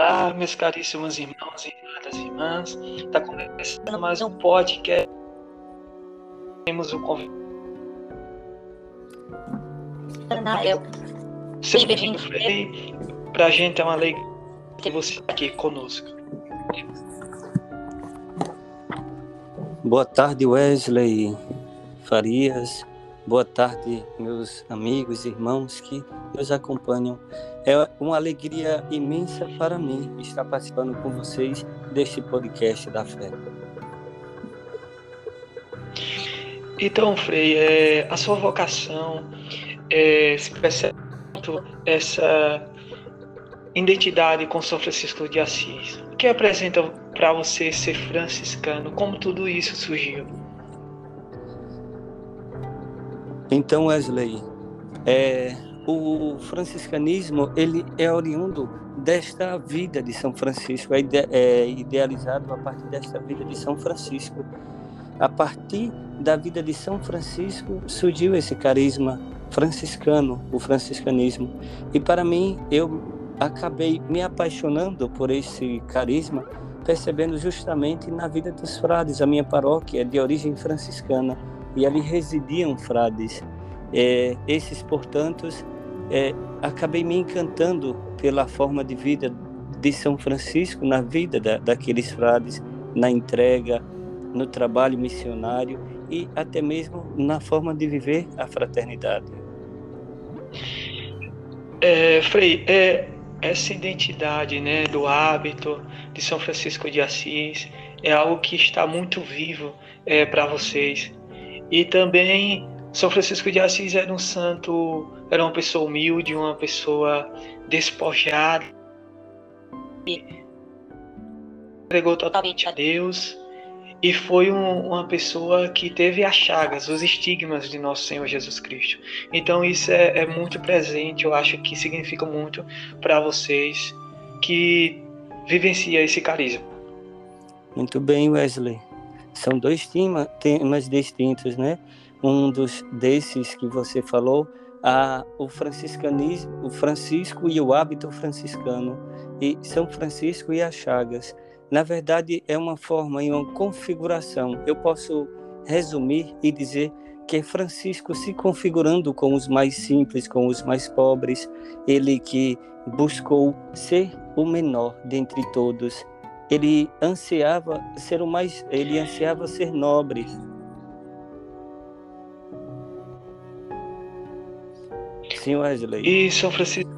Olá, meus caríssimos irmãos e irmãs, irmãs. Está começando mais um podcast. Temos um convite. Natanael. Seja bem-vindo, Frei. Para a gente é uma alegria ter você aqui conosco. Boa tarde, Wesley Farias. Boa tarde, meus amigos e irmãos que nos acompanham. É uma alegria imensa para mim estar participando com vocês deste podcast da fé. Então, Frei, é, a sua vocação é, se percebe muito essa identidade com São Francisco de Assis. O que apresenta para você ser franciscano? Como tudo isso surgiu? Então, Wesley, é, o franciscanismo ele é oriundo desta vida de São Francisco, é, ide, é idealizado a partir desta vida de São Francisco. A partir da vida de São Francisco surgiu esse carisma franciscano, o franciscanismo. E para mim, eu acabei me apaixonando por esse carisma, percebendo justamente na vida dos frades. A minha paróquia é de origem franciscana e ali residiam frades. É, esses, portanto, é, acabei me encantando pela forma de vida de São Francisco na vida da, daqueles frades, na entrega, no trabalho missionário e até mesmo na forma de viver a fraternidade. É, Frei, é, essa identidade né, do hábito de São Francisco de Assis é algo que está muito vivo é, para vocês. E também São Francisco de Assis era um santo, era uma pessoa humilde, uma pessoa despojada, e entregou totalmente a Deus e foi um, uma pessoa que teve as chagas, os estigmas de nosso Senhor Jesus Cristo. Então isso é, é muito presente, eu acho que significa muito para vocês que vivencia esse carisma. Muito bem, Wesley são dois tema, temas distintos, né? Um dos desses que você falou, a, o franciscanismo, o Francisco e o hábito franciscano, e São Francisco e as chagas. Na verdade, é uma forma e uma configuração. Eu posso resumir e dizer que é Francisco se configurando com os mais simples, com os mais pobres, ele que buscou ser o menor dentre todos ele ansiava ser o mais, ele ansiava ser nobre. Sim, Wesley. E São Francisco,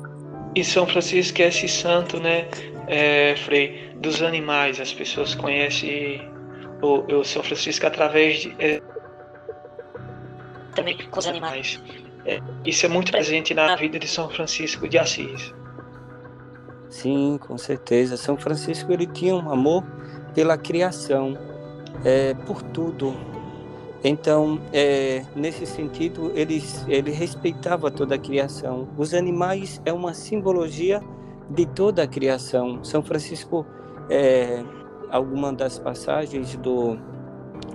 e São Francisco é esse santo, né, é, Frei, dos animais. As pessoas conhecem o, o São Francisco através de é, também com os animais. É, isso é muito presente na vida de São Francisco de Assis. Sim, com certeza. São Francisco ele tinha um amor pela criação, é, por tudo. Então, é, nesse sentido, ele, ele respeitava toda a criação. Os animais é uma simbologia de toda a criação. São Francisco, é, alguma das passagens do,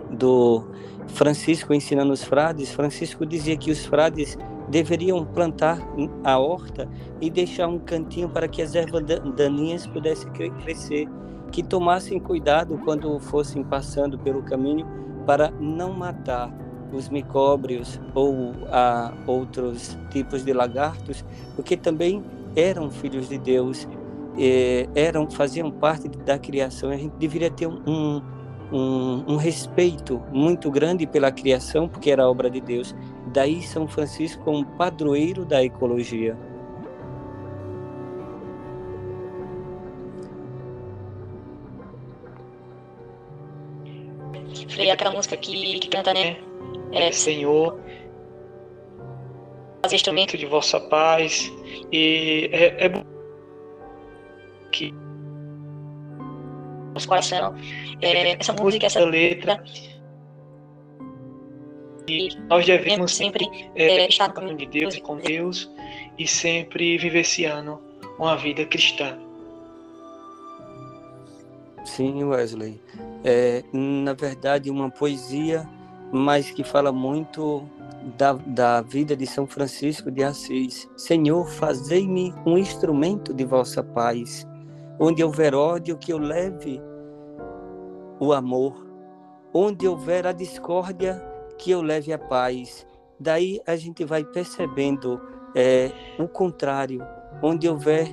do Francisco ensinando os frades, Francisco dizia que os frades deveriam plantar a horta e deixar um cantinho para que as ervas daninhas pudessem crescer, que tomassem cuidado quando fossem passando pelo caminho para não matar os micóbrios ou a outros tipos de lagartos, porque também eram filhos de Deus, eram faziam parte da criação. A gente deveria ter um, um, um respeito muito grande pela criação, porque era obra de Deus. Daí São Francisco como padroeiro da ecologia. Frei, aquela música que, que canta, né? É, Senhor, fazer instrumento de vossa paz. E é, é que os coração. É, essa música, essa letra. E nós devemos sempre é, estar no caminho de Deus e com Deus e sempre vivenciando uma vida cristã. Sim, Wesley. É, na verdade, uma poesia, mas que fala muito da, da vida de São Francisco de Assis. Senhor, fazei-me um instrumento de vossa paz Onde houver ódio, que eu leve o amor. Onde houver a discórdia, que eu leve a paz. Daí a gente vai percebendo é, o contrário. Onde houver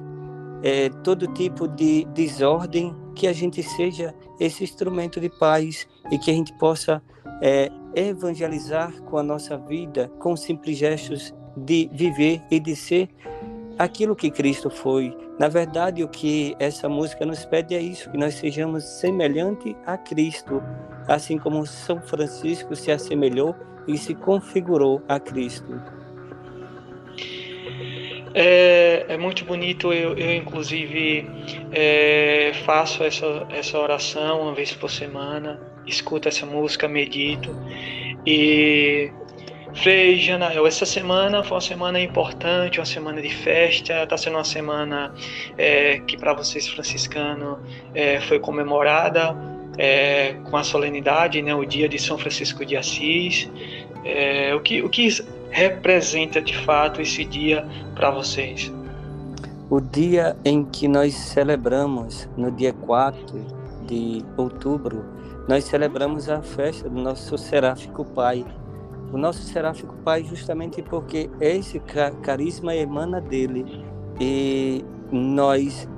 é, todo tipo de desordem, que a gente seja esse instrumento de paz e que a gente possa é, evangelizar com a nossa vida, com simples gestos de viver e de ser aquilo que Cristo foi. Na verdade, o que essa música nos pede é isso, que nós sejamos semelhante a Cristo, assim como São Francisco se assemelhou e se configurou a Cristo. É, é muito bonito, eu, eu inclusive é, faço essa, essa oração uma vez por semana, escuto essa música, medito e Frei Janael, essa semana foi uma semana importante, uma semana de festa, está sendo uma semana é, que para vocês franciscanos é, foi comemorada é, com a solenidade, né, o dia de São Francisco de Assis. É, o, que, o que representa de fato esse dia para vocês? O dia em que nós celebramos, no dia 4 de outubro, nós celebramos a festa do nosso seráfico Pai, o nosso seráfico Pai, justamente porque esse carisma emana dele e nós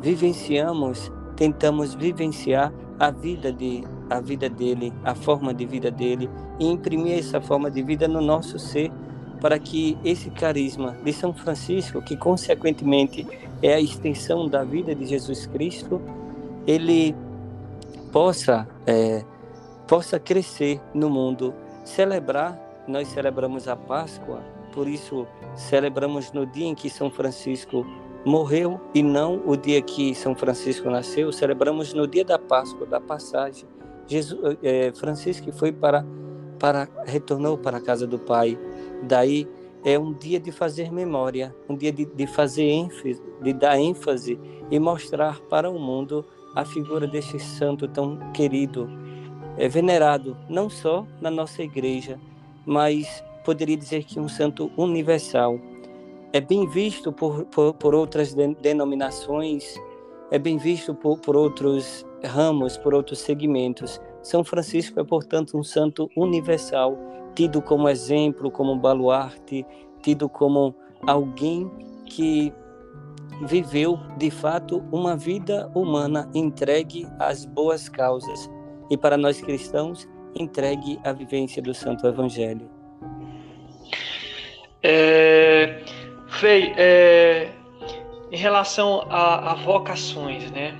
vivenciamos, tentamos vivenciar a vida de a vida dele, a forma de vida dele e imprimir essa forma de vida no nosso ser para que esse carisma de São Francisco, que consequentemente é a extensão da vida de Jesus Cristo, ele possa é, possa crescer no mundo celebrar, nós celebramos a Páscoa, por isso celebramos no dia em que São Francisco morreu e não o dia que São Francisco nasceu, celebramos no dia da Páscoa, da passagem. Jesus, é, Francisco foi para, para retornou para a casa do Pai. Daí é um dia de fazer memória, um dia de, de fazer ênfase, de dar ênfase e mostrar para o mundo a figura deste santo tão querido, é venerado não só na nossa igreja, mas poderia dizer que um santo universal. É bem visto por, por, por outras denominações, é bem visto por, por outros ramos, por outros segmentos. São Francisco é, portanto, um santo universal, tido como exemplo, como baluarte, tido como alguém que viveu de fato uma vida humana entregue às boas causas, e para nós cristãos, entregue a vivência do Santo Evangelho. É, Frei, é, em relação a, a, vocações, né?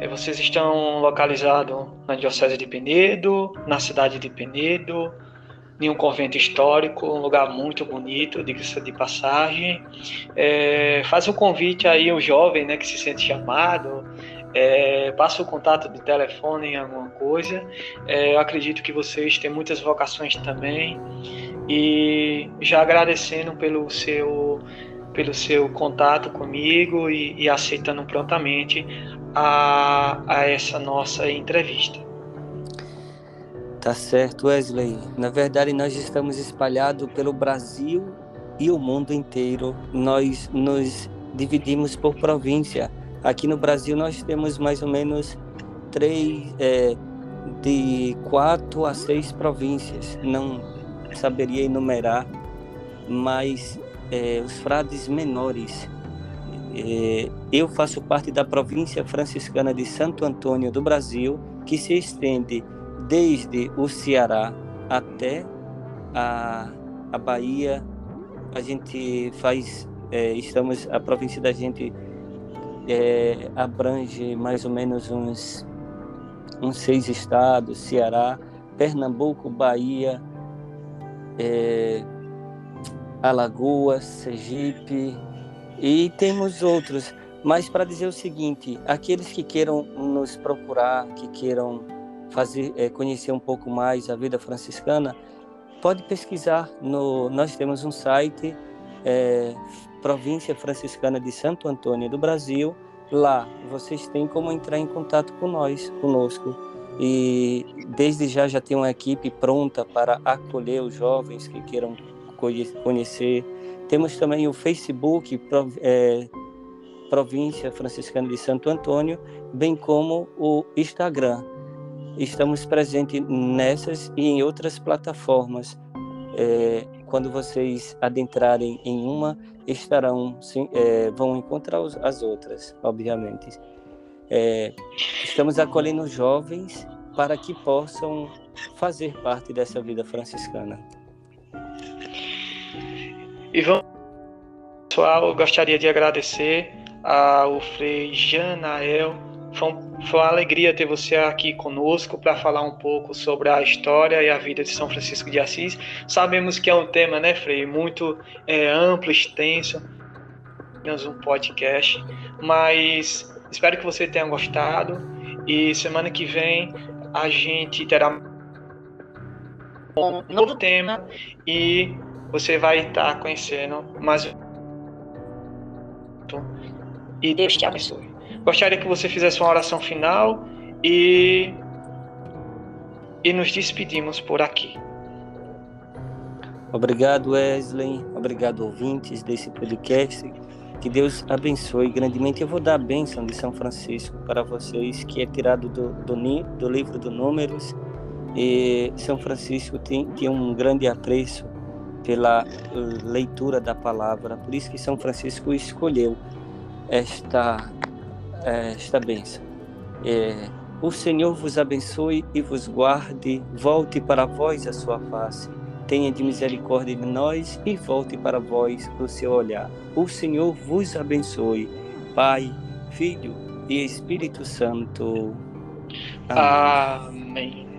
É, vocês estão localizados na Diocese de Penedo, na cidade de Penedo, em um convento histórico, um lugar muito bonito, diga-se de passagem. É, faz um convite aí ao jovem né, que se sente chamado, é, passa o contato de telefone em alguma coisa. É, eu acredito que vocês têm muitas vocações também. E já agradecendo pelo seu, pelo seu contato comigo e, e aceitando prontamente a, a essa nossa entrevista. Tá certo, Wesley. Na verdade, nós estamos espalhados pelo Brasil e o mundo inteiro. Nós nos dividimos por província. Aqui no Brasil nós temos mais ou menos três, é, de quatro a seis províncias. Não saberia enumerar, mas é, os frades menores. É, eu faço parte da província franciscana de Santo Antônio do Brasil, que se estende desde o Ceará até a, a Bahia. A gente faz, é, estamos, a província da gente é, abrange mais ou menos uns, uns seis estados: Ceará, Pernambuco, Bahia, é, Alagoas, Sergipe e temos outros. Mas para dizer o seguinte, aqueles que queiram nos procurar, que queiram fazer é, conhecer um pouco mais a vida franciscana, pode pesquisar no. Nós temos um site é, província franciscana de Santo Antônio do Brasil. Lá vocês têm como entrar em contato com nós, conosco. E desde já já tem uma equipe pronta para acolher os jovens que queiram conhecer. Temos também o Facebook, é, província franciscana de Santo Antônio, bem como o Instagram. Estamos presentes nessas e em outras plataformas. É, quando vocês adentrarem em uma, estarão sim, é, vão encontrar as outras, obviamente. É, estamos acolhendo jovens para que possam fazer parte dessa vida franciscana. E vamos, pessoal, eu gostaria de agradecer ao Frei Janael. Foi, foi uma alegria ter você aqui conosco para falar um pouco sobre a história e a vida de São Francisco de Assis. Sabemos que é um tema, né, Frei, muito é, amplo, extenso. Temos um podcast, mas espero que você tenha gostado. E semana que vem a gente terá um novo tema e você vai estar conhecendo mais e Deus te abençoe. Gostaria que você fizesse uma oração final e e nos despedimos por aqui. Obrigado, Wesley. Obrigado, ouvintes desse podcast. Que Deus abençoe grandemente. Eu vou dar a bênção de São Francisco para vocês, que é tirado do, do, do livro do Números. E São Francisco tem, tem um grande apreço pela leitura da palavra. Por isso que São Francisco escolheu esta, esta bênção. É, o Senhor vos abençoe e vos guarde, volte para vós a sua face, tenha de misericórdia de nós e volte para vós o seu olhar. O Senhor vos abençoe, Pai, Filho e Espírito Santo. Amém. Amém.